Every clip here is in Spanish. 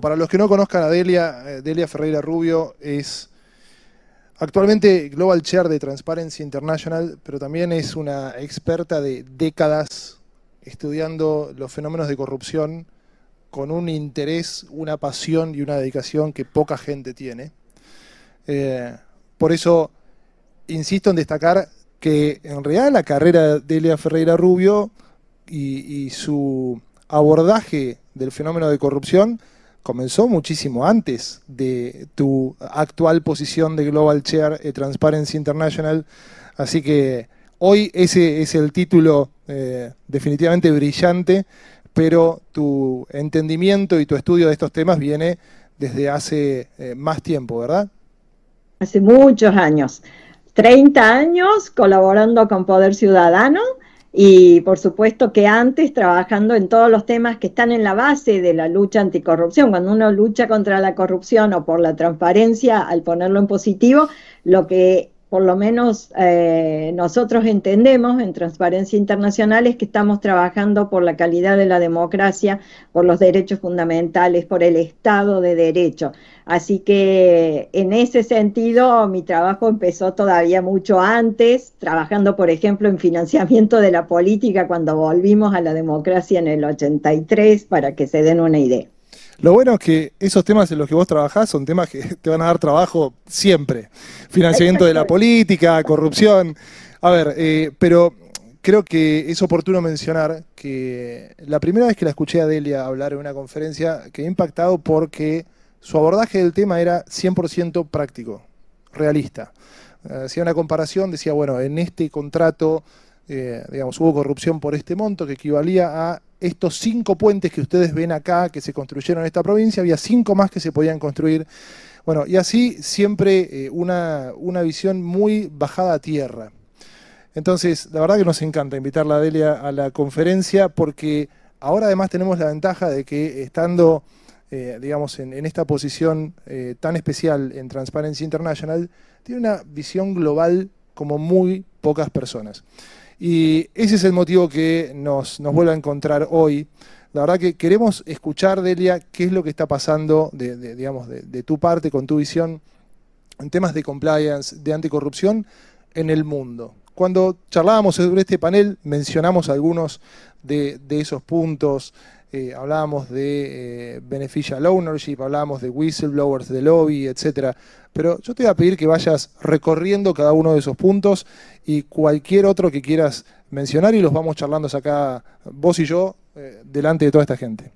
Para los que no conozcan a Delia, eh, Delia Ferreira Rubio es actualmente Global Chair de Transparency International, pero también es una experta de décadas estudiando los fenómenos de corrupción con un interés, una pasión y una dedicación que poca gente tiene. Eh, por eso insisto en destacar que en realidad la carrera de Delia Ferreira Rubio y, su abordaje del fenómeno de corrupción comenzó muchísimo antes de tu actual posición de Global Chair de Transparency International. Así que hoy ese es el título eh, definitivamente brillante, pero tu entendimiento y tu estudio de estos temas viene desde hace eh, más tiempo, ¿verdad? Hace muchos años. 30 años colaborando con Poder Ciudadano y por supuesto que antes trabajando en todos los temas que están en la base de la lucha anticorrupción. Cuando uno lucha contra la corrupción o por la transparencia, al ponerlo en positivo, lo que por lo menos eh, nosotros entendemos en Transparencia Internacional es que estamos trabajando por la calidad de la democracia, por los derechos fundamentales, por el Estado de Derecho. Así que en ese sentido mi trabajo empezó todavía mucho antes, trabajando por ejemplo en financiamiento de la política cuando volvimos a la democracia en el 83, para que se den una idea. Lo bueno es que esos temas en los que vos trabajás son temas que te van a dar trabajo siempre. Financiamiento de la política, corrupción. A ver, eh, pero creo que es oportuno mencionar que la primera vez que la escuché a Delia hablar en una conferencia quedé impactado porque su abordaje del tema era 100% práctico, realista. Hacía una comparación, decía, bueno, en este contrato, eh, digamos, hubo corrupción por este monto que equivalía a estos cinco puentes que ustedes ven acá que se construyeron en esta provincia, había cinco más que se podían construir. Bueno, y así siempre eh, una, una, visión muy bajada a tierra. Entonces, la verdad que nos encanta invitarla a Delia a la conferencia porque ahora además tenemos la ventaja de que estando, eh, digamos, en, esta posición tan especial en Transparency International, tiene una visión global como muy pocas personas. Y ese es el motivo que nos, nos vuelve a encontrar hoy. La verdad que queremos escuchar, Delia, qué es lo que está pasando de, digamos, de, tu parte, con tu visión, en temas de compliance, de anticorrupción en el mundo. Cuando charlábamos sobre este panel, mencionamos algunos de, de esos puntos, eh, hablábamos de eh, beneficial ownership, hablábamos de whistleblowers, de lobby, etcétera. Pero yo te voy a pedir que vayas recorriendo cada uno de esos puntos y cualquier otro que quieras mencionar y los vamos charlando acá, vos y yo, eh, delante de toda esta gente.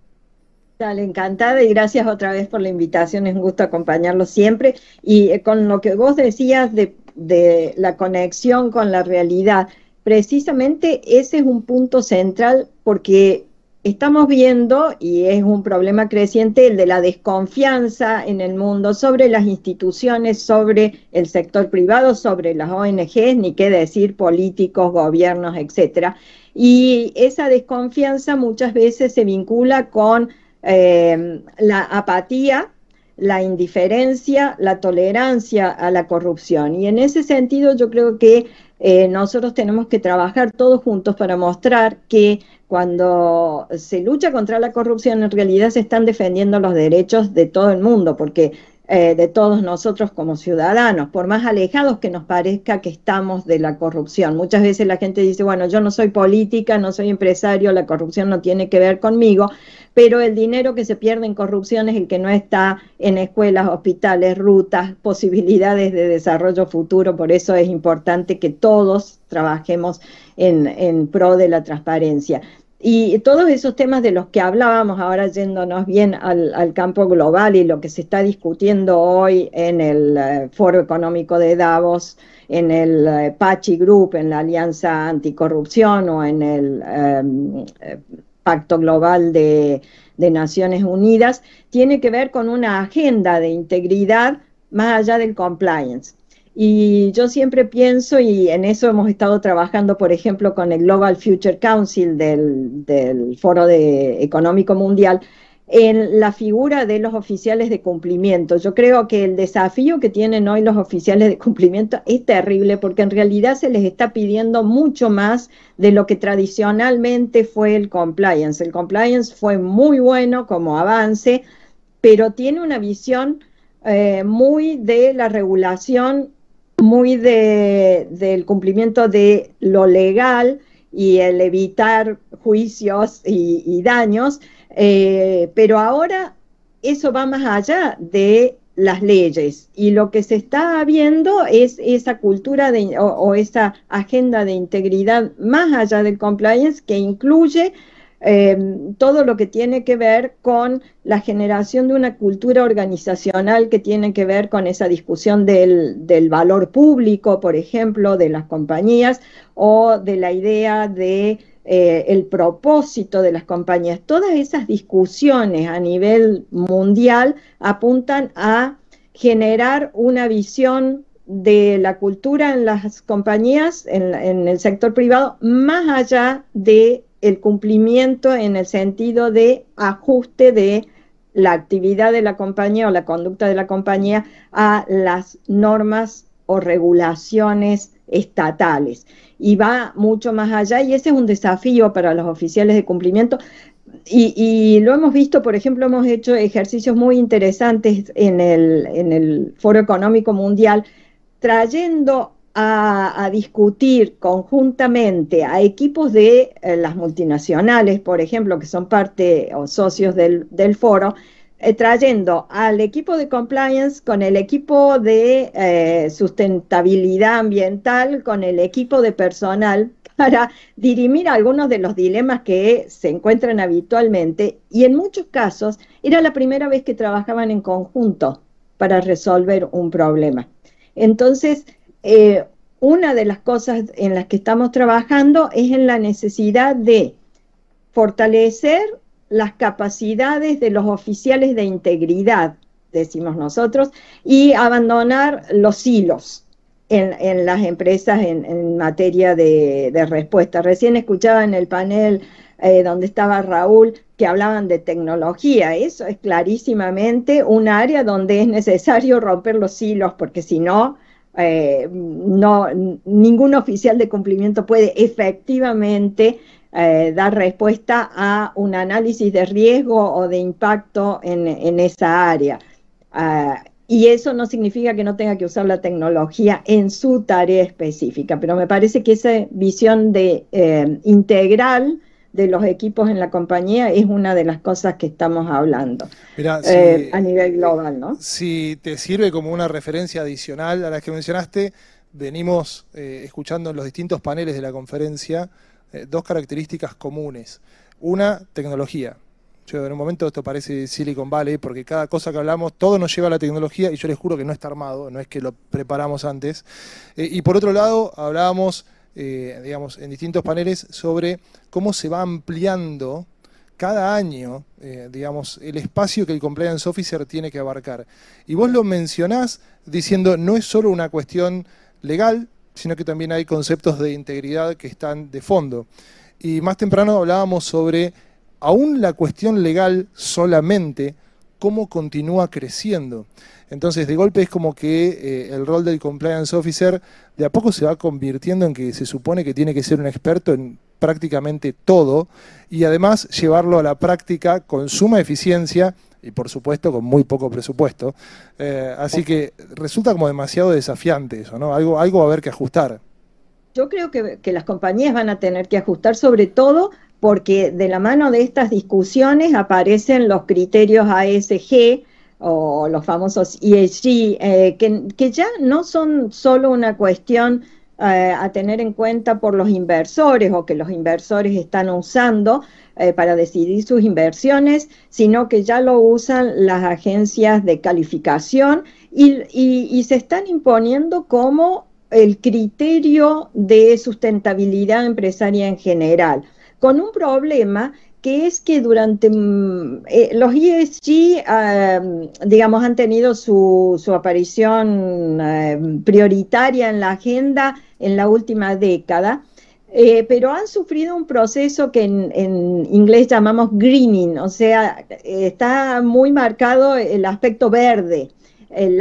Dale, encantada y gracias otra vez por la invitación, es un gusto acompañarlos siempre. Y con lo que vos decías de, de la conexión con la realidad, precisamente ese es un punto central porque estamos viendo, y es un problema creciente, el de la desconfianza en el mundo sobre las instituciones, sobre el sector privado, sobre las ONGs, ni qué decir políticos, gobiernos, etcétera. Y esa desconfianza muchas veces se vincula con eh, la apatía, la indiferencia, la tolerancia a la corrupción. Y en ese sentido yo creo que eh, nosotros tenemos que trabajar todos juntos para mostrar que cuando se lucha contra la corrupción en realidad se están defendiendo los derechos de todo el mundo, porque eh, de todos nosotros como ciudadanos, por más alejados que nos parezca que estamos de la corrupción. Muchas veces la gente dice, bueno, yo no soy política, no soy empresario, la corrupción no tiene que ver conmigo, pero el dinero que se pierde en corrupción es el que no está en escuelas, hospitales, rutas, posibilidades de desarrollo futuro, por eso es importante que todos trabajemos en, en pro de la transparencia. Y todos esos temas de los que hablábamos, ahora yéndonos bien al, campo global y lo que se está discutiendo hoy en el eh, Foro Económico de Davos, en el uh, Pachi Group, en la Alianza Anticorrupción o en el em, eh, Pacto Global de, de Naciones Unidas, tiene que ver con una agenda de integridad más allá del compliance. Y yo siempre pienso, y en eso hemos estado trabajando, por ejemplo, con el Global Future Council del, Foro de, Económico Mundial, en la figura de los oficiales de cumplimiento. Yo creo que el desafío que tienen hoy los oficiales de cumplimiento es terrible porque en realidad se les está pidiendo mucho más de lo que tradicionalmente fue el compliance. El compliance fue muy bueno como avance, pero tiene una visión eh, muy de la regulación, muy de, del cumplimiento de lo legal y el evitar juicios y, daños, eh, pero ahora eso va más allá de las leyes. Y lo que se está viendo es esa cultura de, o, esa agenda de integridad más allá del compliance que incluye eh, todo lo que tiene que ver con la generación de una cultura organizacional que tiene que ver con esa discusión del, del valor público, por ejemplo, de las compañías o de la idea de eh, el propósito de las compañías. Todas esas discusiones a nivel mundial apuntan a generar una visión de la cultura en las compañías, en, el sector privado, más allá de el cumplimiento en el sentido de ajuste de la actividad de la compañía o la conducta de la compañía a las normas o regulaciones estatales y va mucho más allá y ese es un desafío para los oficiales de cumplimiento. Y, lo hemos visto, por ejemplo, hemos hecho ejercicios muy interesantes en el, en el Foro Económico Mundial, trayendo a, discutir conjuntamente a equipos de eh, las multinacionales, por ejemplo, que son parte o socios del, foro, eh, trayendo al equipo de compliance con el equipo de eh, sustentabilidad ambiental, con el equipo de personal, para dirimir algunos de los dilemas que se encuentran habitualmente. Y en muchos casos era la primera vez que trabajaban en conjunto para resolver un problema. Entonces, eh, una de las cosas en las que estamos trabajando es en la necesidad de fortalecer las capacidades de los oficiales de integridad, decimos nosotros, y abandonar los hilos en, las empresas en, materia de, respuesta. Recién escuchaba en el panel eh, donde estaba Raúl que hablaban de tecnología. Eso es clarísimamente un área donde es necesario romper los hilos, porque si no, eh, no, ningún oficial de cumplimiento puede efectivamente eh, dar respuesta a un análisis de riesgo o de impacto en, esa área. Ah, y eso no significa que no tenga que usar la tecnología en su tarea específica, pero me parece que esa visión de eh, integral de los equipos en la compañía es una de las cosas que estamos hablando eh, a nivel global, ¿no? Si te sirve como una referencia adicional a las que mencionaste, venimos escuchando en los distintos paneles de la conferencia eh, dos características comunes. Una, tecnología. Yo, en un momento esto parece Silicon Valley, porque cada cosa que hablamos, todo nos lleva a la tecnología y yo les juro que no está armado, no es que lo preparamos antes. Eh, y por otro lado, hablábamos, eh, digamos, en distintos paneles sobre cómo se va ampliando cada año, digamos, el espacio que el compliance officer tiene que abarcar. Y vos lo mencionás diciendo, no es solo una cuestión legal, sino que también hay conceptos de integridad que están de fondo. Y más temprano hablábamos sobre, aún la cuestión legal solamente, cómo continúa creciendo. Entonces, de golpe es como que eh, el rol del compliance officer de a poco se va convirtiendo en que se supone que tiene que ser un experto en prácticamente todo y además llevarlo a la práctica con suma eficiencia y por supuesto con muy poco presupuesto. Eh, así que resulta como demasiado desafiante eso, ¿no? Algo, algo va a haber que ajustar. Yo creo que, que las compañías van a tener que ajustar sobre todo porque de la mano de estas discusiones aparecen los criterios ASG o los famosos ESG, eh, que, ya no son solo una cuestión eh, a tener en cuenta por los inversores o que los inversores están usando eh, para decidir sus inversiones, sino que ya lo usan las agencias de calificación y, se están imponiendo como el criterio de sustentabilidad empresaria en general, con un problema que es que durante mm, eh, los ESG, digamos, han tenido su, aparición prioritaria en la agenda en la última década, eh, pero han sufrido un proceso que en, inglés llamamos greening, o sea, está muy marcado el aspecto verde, el,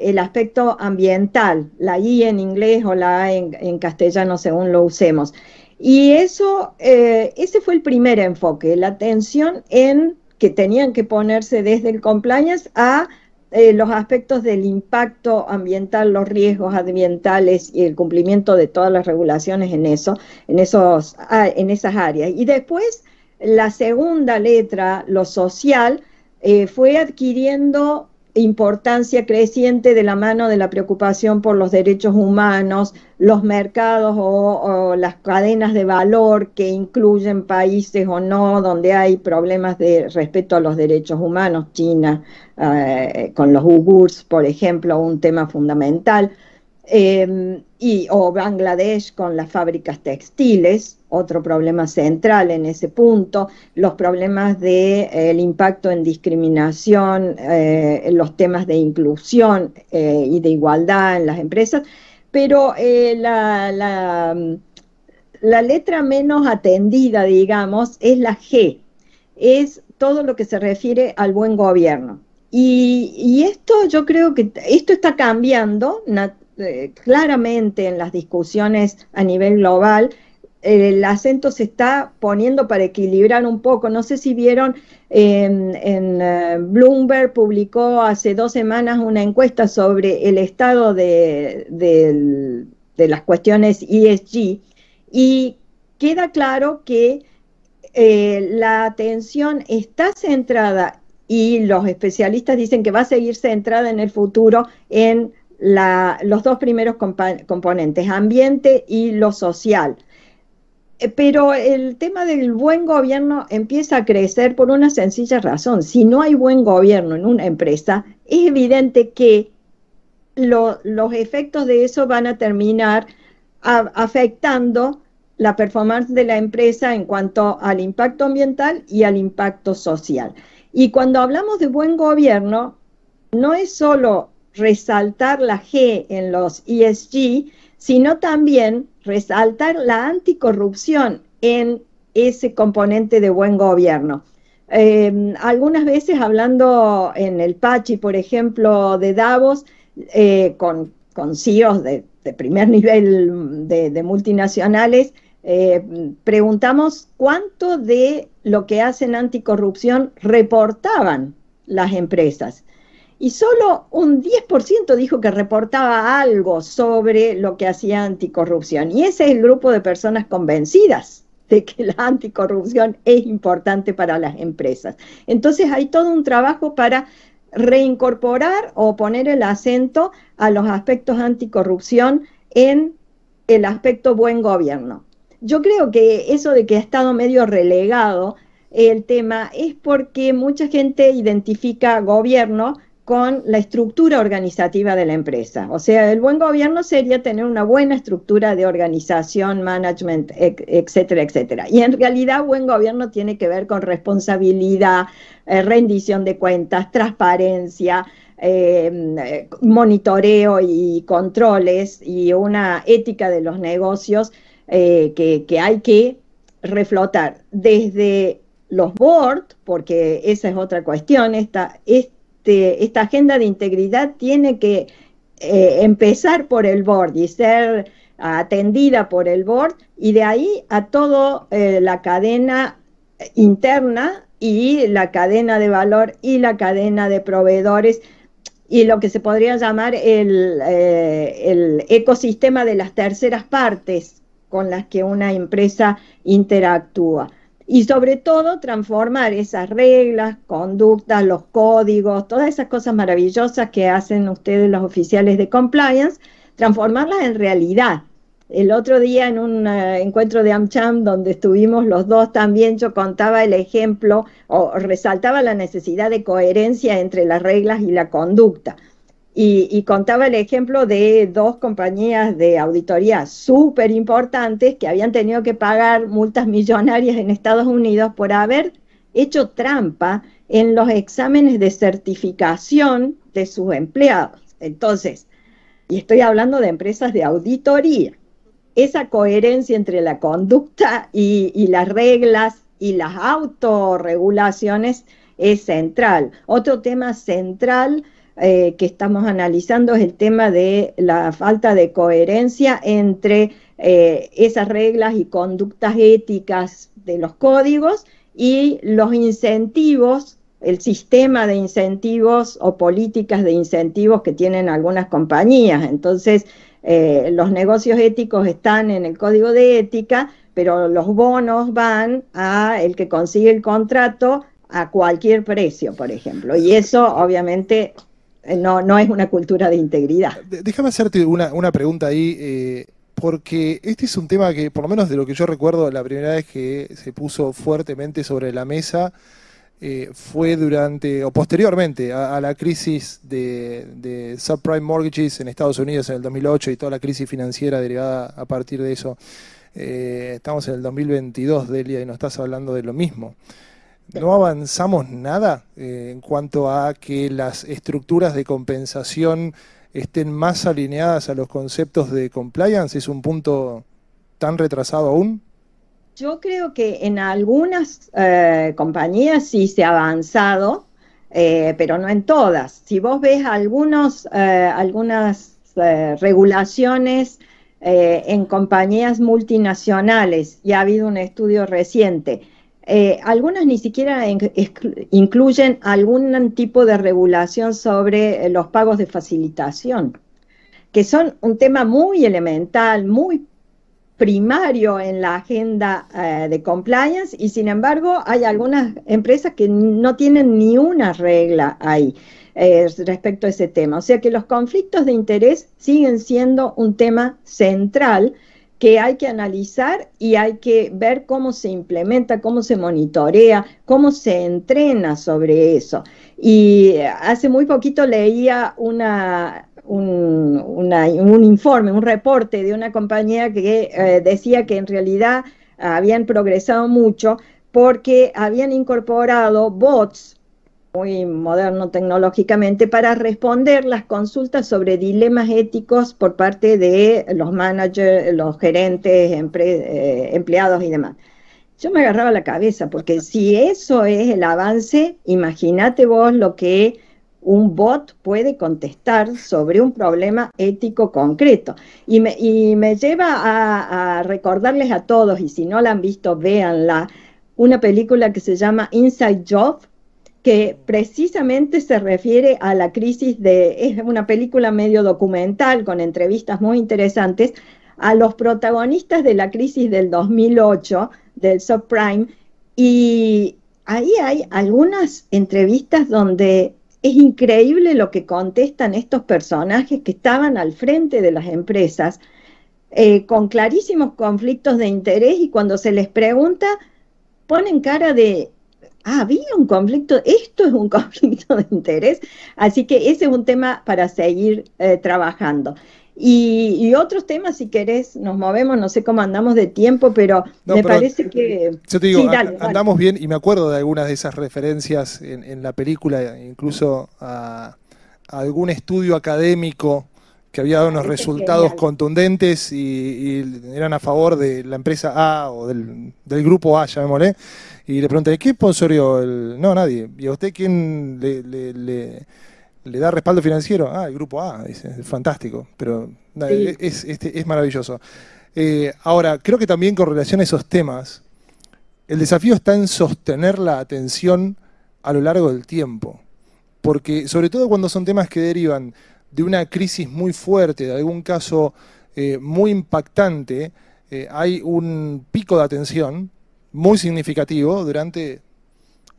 el aspecto ambiental, la I en inglés o la A en, castellano según lo usemos. Y eso, eh, ese fue el primer enfoque, la atención en que tenían que ponerse desde el compliance a eh, los aspectos del impacto ambiental, los riesgos ambientales y el cumplimiento de todas las regulaciones en eso, en esos, en esas áreas. Y después la segunda letra, lo social, eh, fue adquiriendo importancia creciente de la mano de la preocupación por los derechos humanos, los mercados o, las cadenas de valor que incluyen países o no donde hay problemas de respeto a los derechos humanos, China eh, con los Uyghurs, por ejemplo, un tema fundamental. Em, y, o Bangladesh con las fábricas textiles, otro problema central en ese punto, los problemas del de, eh, impacto en discriminación, eh, los temas de inclusión eh, y de igualdad en las empresas, pero la, la, la letra menos atendida, digamos, es la G, es todo lo que se refiere al buen gobierno. Y, esto yo creo que esto está cambiando eh, claramente en las discusiones a nivel global, el acento se está poniendo para equilibrar un poco. No sé si vieron, eh, Bloomberg publicó hace dos semanas una encuesta sobre el estado de, las cuestiones ESG y queda claro que eh, la atención está centrada y los especialistas dicen que va a seguir centrada en el futuro en los dos primeros componentes, ambiente y lo social. Eh, pero el tema del buen gobierno empieza a crecer por una sencilla razón. Si no hay buen gobierno en una empresa, es evidente que los efectos de eso van a terminar afectando la performance de la empresa en cuanto al impacto ambiental y al impacto social. Y cuando hablamos de buen gobierno, no es solo resaltar la G en los ESG, sino también resaltar la anticorrupción en ese componente de buen gobierno. Em, algunas veces hablando en el Pachi, por ejemplo, de Davos, eh, con, con CEOs de, primer nivel de, multinacionales, eh, preguntamos cuánto de lo que hacen anticorrupción reportaban las empresas y solo un 10% dijo que reportaba algo sobre lo que hacía anticorrupción. Y ese es el grupo de personas convencidas de que la anticorrupción es importante para las empresas. Entonces hay todo un trabajo para reincorporar o poner el acento a los aspectos anticorrupción en el aspecto buen gobierno. Yo creo que eso de que ha estado medio relegado el tema es porque mucha gente identifica gobierno con la estructura organizativa de la empresa. O sea, el buen gobierno sería tener una buena estructura de organización, management, etcétera, etcétera. Y en realidad, buen gobierno tiene que ver con responsabilidad, eh, rendición de cuentas, transparencia, eh, monitoreo y controles y una ética de los negocios eh, que, hay que reflotar desde los boards, porque esa es otra cuestión, esta, esta este, esta agenda de integridad tiene que eh, empezar por el board y ser atendida por el board y de ahí a toda eh, la cadena interna y la cadena de valor y la cadena de proveedores y lo que se podría llamar el, eh, el ecosistema de las terceras partes con las que una empresa interactúa y sobre todo transformar esas reglas, conductas, los códigos, todas esas cosas maravillosas que hacen ustedes los oficiales de compliance, transformarlas en realidad. El otro día en un eh, encuentro de AmCham donde estuvimos los dos también, yo contaba el ejemplo o resaltaba la necesidad de coherencia entre las reglas y la conducta. Y, contaba el ejemplo de dos compañías de auditoría súper importantes que habían tenido que pagar multas millonarias en Estados Unidos por haber hecho trampa en los exámenes de certificación de sus empleados. Entonces, y estoy hablando de empresas de auditoría, esa coherencia entre la conducta y, y las reglas y las autorregulaciones es central. Otro tema central eh, que estamos analizando es el tema de la falta de coherencia entre eh, esas reglas y conductas éticas de los códigos y los incentivos, el sistema de incentivos o políticas de incentivos que tienen algunas compañías. Entonces, eh, los negocios éticos están en el código de ética, pero los bonos van a el que consigue el contrato a cualquier precio, por ejemplo. Y eso obviamente no, no es una cultura de integridad. Déjame hacerte una, una pregunta ahí, eh, porque este es un tema que, por lo menos de lo que yo recuerdo, la primera vez que se puso fuertemente sobre la mesa eh, fue durante, o posteriormente, a, la crisis de, subprime mortgages en Estados Unidos en el 2008 y toda la crisis financiera derivada a partir de eso. estamos en el 2022, Delia, y nos estás hablando de lo mismo no avanzamos nada eh, en cuanto a que las estructuras de compensación estén más alineadas a los conceptos de compliance? ¿Es un punto tan retrasado aún? Yo creo que en algunas eh, compañías sí se ha avanzado, eh, pero no en todas. Si vos ves algunos, algunas regulaciones en compañías multinacionales, y ha habido un estudio reciente, eh, algunas ni siquiera incluyen algún tipo de regulación sobre eh, los pagos de facilitación, que son un tema muy elemental, muy primario en la agenda eh, de compliance y sin embargo hay algunas empresas que no tienen ni una regla ahí respecto a ese tema. O sea que los conflictos de interés siguen siendo un tema central que hay que analizar y hay que ver cómo se implementa, cómo se monitorea, cómo se entrena sobre eso. Y hace muy poquito leía una, un, informe, un reporte de una compañía que eh, decía que en realidad habían progresado mucho porque habían incorporado bots muy moderno tecnológicamente para responder las consultas sobre dilemas éticos por parte de los managers, los gerentes, eh, empleados y demás. Yo me agarraba la cabeza porque si eso es el avance, imagínate vos lo que un bot puede contestar sobre un problema ético concreto. Y me, y me lleva a, a recordarles a todos, y si no la han visto, véanla, una película que se llama Inside Job, que precisamente se refiere a la crisis de, es una película medio documental con entrevistas muy interesantes, a los protagonistas de la crisis del 2008, del subprime, y ahí hay algunas entrevistas donde es increíble lo que contestan estos personajes que estaban al frente de las empresas, eh, con clarísimos conflictos de interés y cuando se les pregunta, ponen cara de ah, había un conflicto, esto es un conflicto de interés, así que ese es un tema para seguir eh, trabajando. Y, otros temas, si querés, nos movemos, no sé cómo andamos de tiempo, pero me parece que... Yo te digo, andamos bien y me acuerdo de algunas de esas referencias en, la película, incluso a, algún estudio académico que había dado unos resultados contundentes y, eran a favor de la empresa A o del, del grupo A, llamémosle, y le pregunté, ¿qué sponsorió? El... No, nadie. ¿Y a usted quién le, le, da respaldo financiero? Ah, el grupo A, dice, fantástico, pero es, este, es maravilloso. Eh, ahora, creo que también con relación a esos temas, el desafío está en sostener la atención a lo largo del tiempo. Porque, sobre todo cuando son temas que derivan de una crisis muy fuerte, de algún caso eh, muy impactante, eh, hay un pico de atención muy significativo durante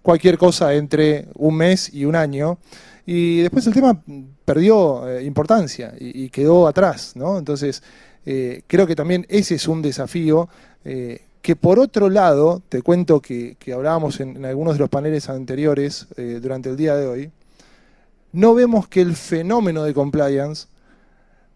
cualquier cosa entre un mes y un año. Y después el tema perdió eh, importancia y, quedó atrás, ¿no? Entonces, eh, creo que también ese es un desafío que por otro lado, te cuento que, hablábamos en, algunos de los paneles anteriores durante el día de hoy, no vemos que el fenómeno de compliance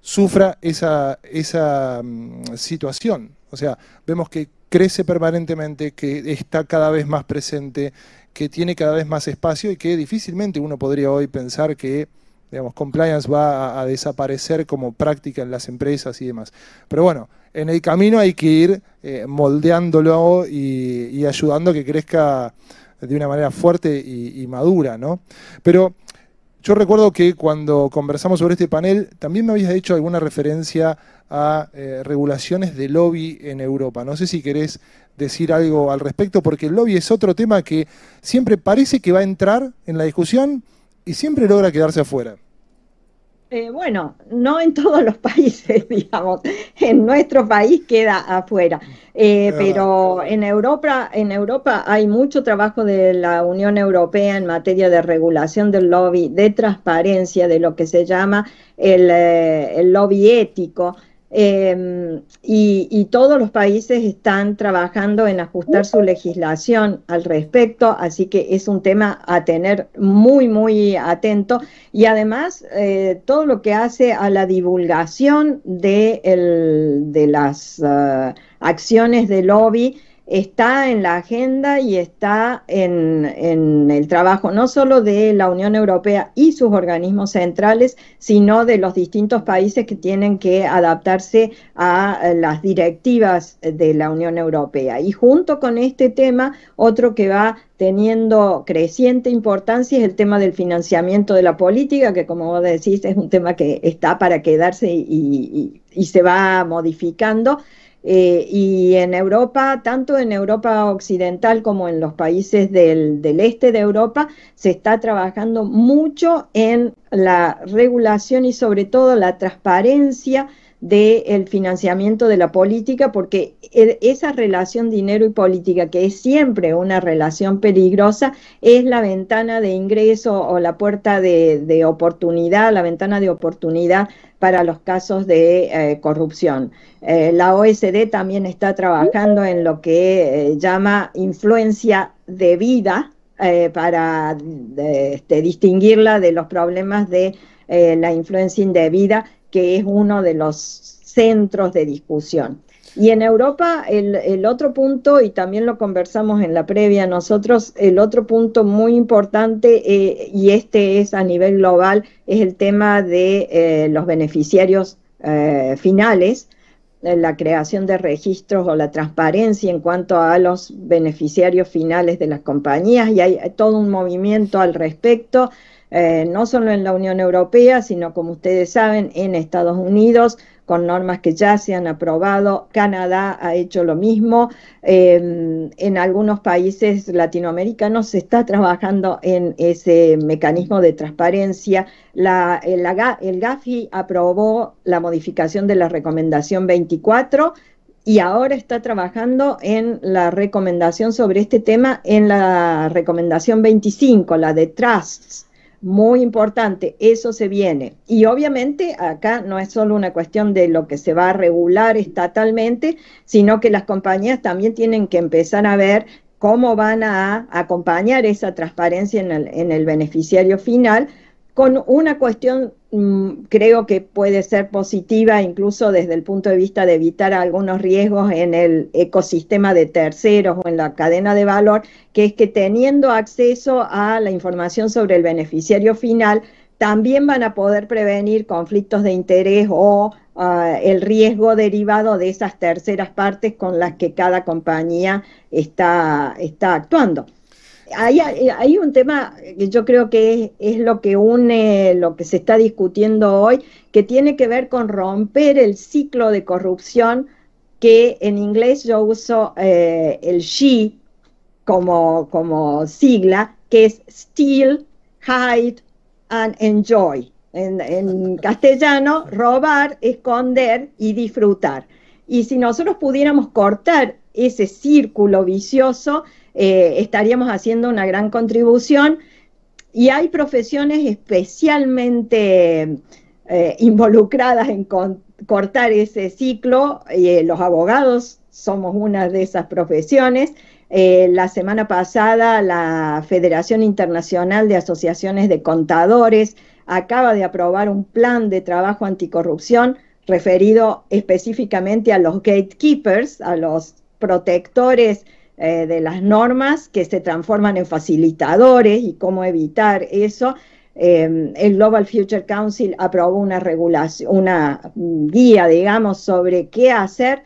sufra esa, esa mm, situación. O sea, vemos que crece permanentemente, que está cada vez más presente, que tiene cada vez más espacio y que difícilmente uno podría hoy pensar que digamos, compliance va a, desaparecer como práctica en las empresas y demás. Pero bueno, en el camino hay que ir eh, moldeándolo y, ayudando a que crezca de una manera fuerte y, y madura, ¿no? Pero yo recuerdo que cuando conversamos sobre este panel, también me habías hecho alguna referencia a eh, regulaciones de lobby en Europa. No sé si querés decir algo al respecto, porque el lobby es otro tema que siempre parece que va a entrar en la discusión y siempre logra quedarse afuera. Eh, bueno, no en todos los países, digamos. En nuestro país queda afuera. Eh, pero en Europa, en Europa hay mucho trabajo de la Unión Europea en materia de regulación del lobby, de transparencia, de lo que se llama el, eh, el lobby ético. Em, y, todos los países están trabajando en ajustar su legislación al respecto, así que es un tema a tener muy, muy atento. Y además, eh, todo lo que hace a la divulgación de, de las uh, acciones de lobby está en la agenda y está en, el trabajo no solo de la Unión Europea y sus organismos centrales, sino de los distintos países que tienen que adaptarse a eh, las directivas de la Unión Europea. Y junto con este tema, otro que va teniendo creciente importancia es el tema del financiamiento de la política, que como vos decís es un tema que está para quedarse y se va modificando. Eh, y en Europa, tanto en Europa occidental como en los países del, del, este de Europa, se está trabajando mucho en la regulación y sobre todo la transparencia del financiamiento de la política, porque e, esa relación dinero y política, que es siempre una relación peligrosa, es la ventana de ingreso o la puerta de, oportunidad, la ventana de oportunidad para los casos de eh, corrupción. Eh, la OSD también está trabajando en lo que eh, llama influencia de vida para este, distinguirla de los problemas de la influencia indebida que es uno de los centros de discusión. Y en Europa, el, otro punto, y también lo conversamos en la previa nosotros, el otro punto muy importante, eh, y este es a nivel global, es el tema de eh, los beneficiarios eh, finales, la creación de registros o la transparencia en cuanto a los beneficiarios finales de las compañías, y hay todo un movimiento al respecto. Eh, no solo en la Unión Europea, sino como ustedes saben, en Estados Unidos, con normas que ya se han aprobado. Canadá ha hecho lo mismo. Em, en algunos países latinoamericanos se está trabajando en ese mecanismo de transparencia. La, el, el GAFI aprobó la modificación de la recomendación 24 y ahora está trabajando en la recomendación sobre este tema en la recomendación 25, la de trusts muy importante, eso se viene. Y obviamente acá no es solo una cuestión de lo que se va a regular estatalmente, sino que las compañías también tienen que empezar a ver cómo van a acompañar esa transparencia en el, en el beneficiario final con una cuestión creo que puede ser positiva incluso desde el punto de vista de evitar algunos riesgos en el ecosistema de terceros o en la cadena de valor, que es que teniendo acceso a la información sobre el beneficiario final, también van a poder prevenir conflictos de interés o ah, el riesgo derivado de esas terceras partes con las que cada compañía está actuando hay, un tema que yo creo que es, lo que une lo que se está discutiendo hoy, que tiene que ver con romper el ciclo de corrupción que en inglés yo uso eh, el SHE como, como sigla, que es steal, hide and enjoy. En, en castellano, robar, esconder y disfrutar. Y si nosotros pudiéramos cortar ese círculo vicioso, eh, estaríamos haciendo una gran contribución. Y hay profesiones especialmente eh, involucradas en cortar ese ciclo. Eh, los abogados somos una de esas profesiones. la semana pasada la Federación Internacional de Asociaciones de Contadores acaba de aprobar un plan de trabajo anticorrupción referido específicamente a los gatekeepers, a los protectores eh, de las normas que se transforman en facilitadores y cómo evitar eso. Eh, el Global Future Council aprobó una regulación, una guía, digamos, sobre qué hacer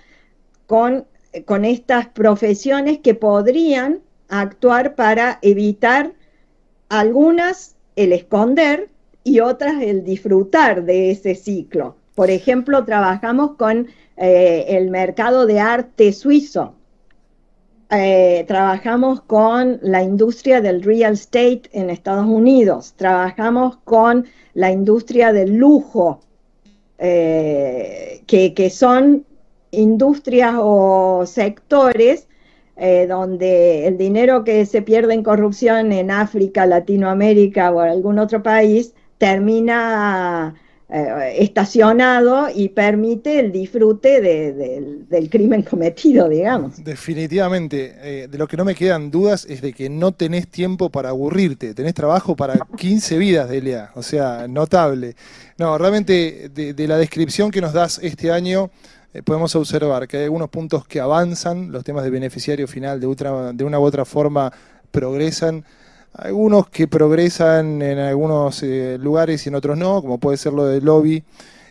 con, con estas profesiones que podrían actuar para evitar algunas el esconder y otras el disfrutar de ese ciclo. Por ejemplo, trabajamos con eh, el mercado de arte suizo. Eh, trabajamos con la industria del real estate en Estados Unidos. Trabajamos con la industria del lujo, eh, que, son industrias o sectores donde el dinero que se pierde en corrupción en África, Latinoamérica o algún otro país termina eh, estacionado y permite el disfrute del crimen cometido, digamos. Definitivamente, eh, de lo que no me quedan dudas es de que no tenés tiempo para aburrirte, tenés trabajo para 15 vidas, Delia, o sea, notable. No, realmente de, la descripción que nos das este año, eh, podemos observar que hay algunos puntos que avanzan, los temas de beneficiario final de, de una u otra forma progresan algunos que progresan en algunos eh, lugares y en otros no, como puede ser lo del lobby,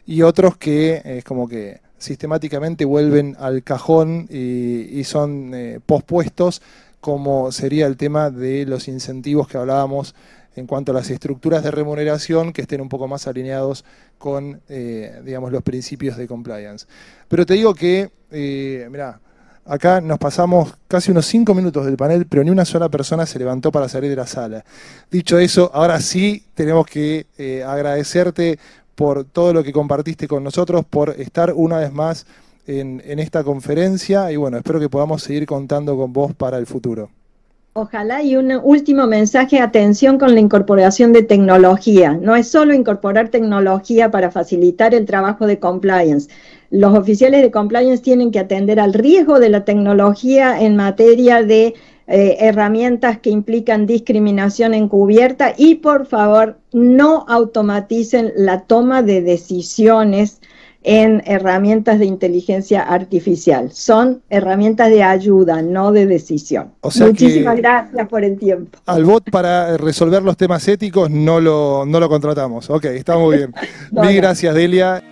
y otros que es como que sistemáticamente vuelven al cajón y, son eh, pospuestos, como sería el tema de los incentivos que hablábamos en cuanto a las estructuras de remuneración que estén un poco más alineados con, eh, digamos, los principios de compliance. Pero te digo que, eh, mirá, Acá nos pasamos casi unos cinco minutos del panel, pero ni una sola persona se levantó para salir de la sala. Dicho eso, ahora sí tenemos que eh, agradecerte por todo lo que compartiste con nosotros, por estar una vez más en, en esta conferencia y bueno, espero que podamos seguir contando con vos para el futuro. Ojalá y un último mensaje, atención con la incorporación de tecnología. No es solo incorporar tecnología para facilitar el trabajo de compliance. Los oficiales de compliance tienen que atender al riesgo de la tecnología en materia de eh, herramientas que implican discriminación encubierta y por favor no automaticen la toma de decisiones en herramientas de inteligencia artificial. Son herramientas de ayuda, no de decisión. Muchísimas gracias por el tiempo. Al bot para resolver los temas éticos no lo, no lo contratamos. Ok, está muy bien. Mil gracias, Delia.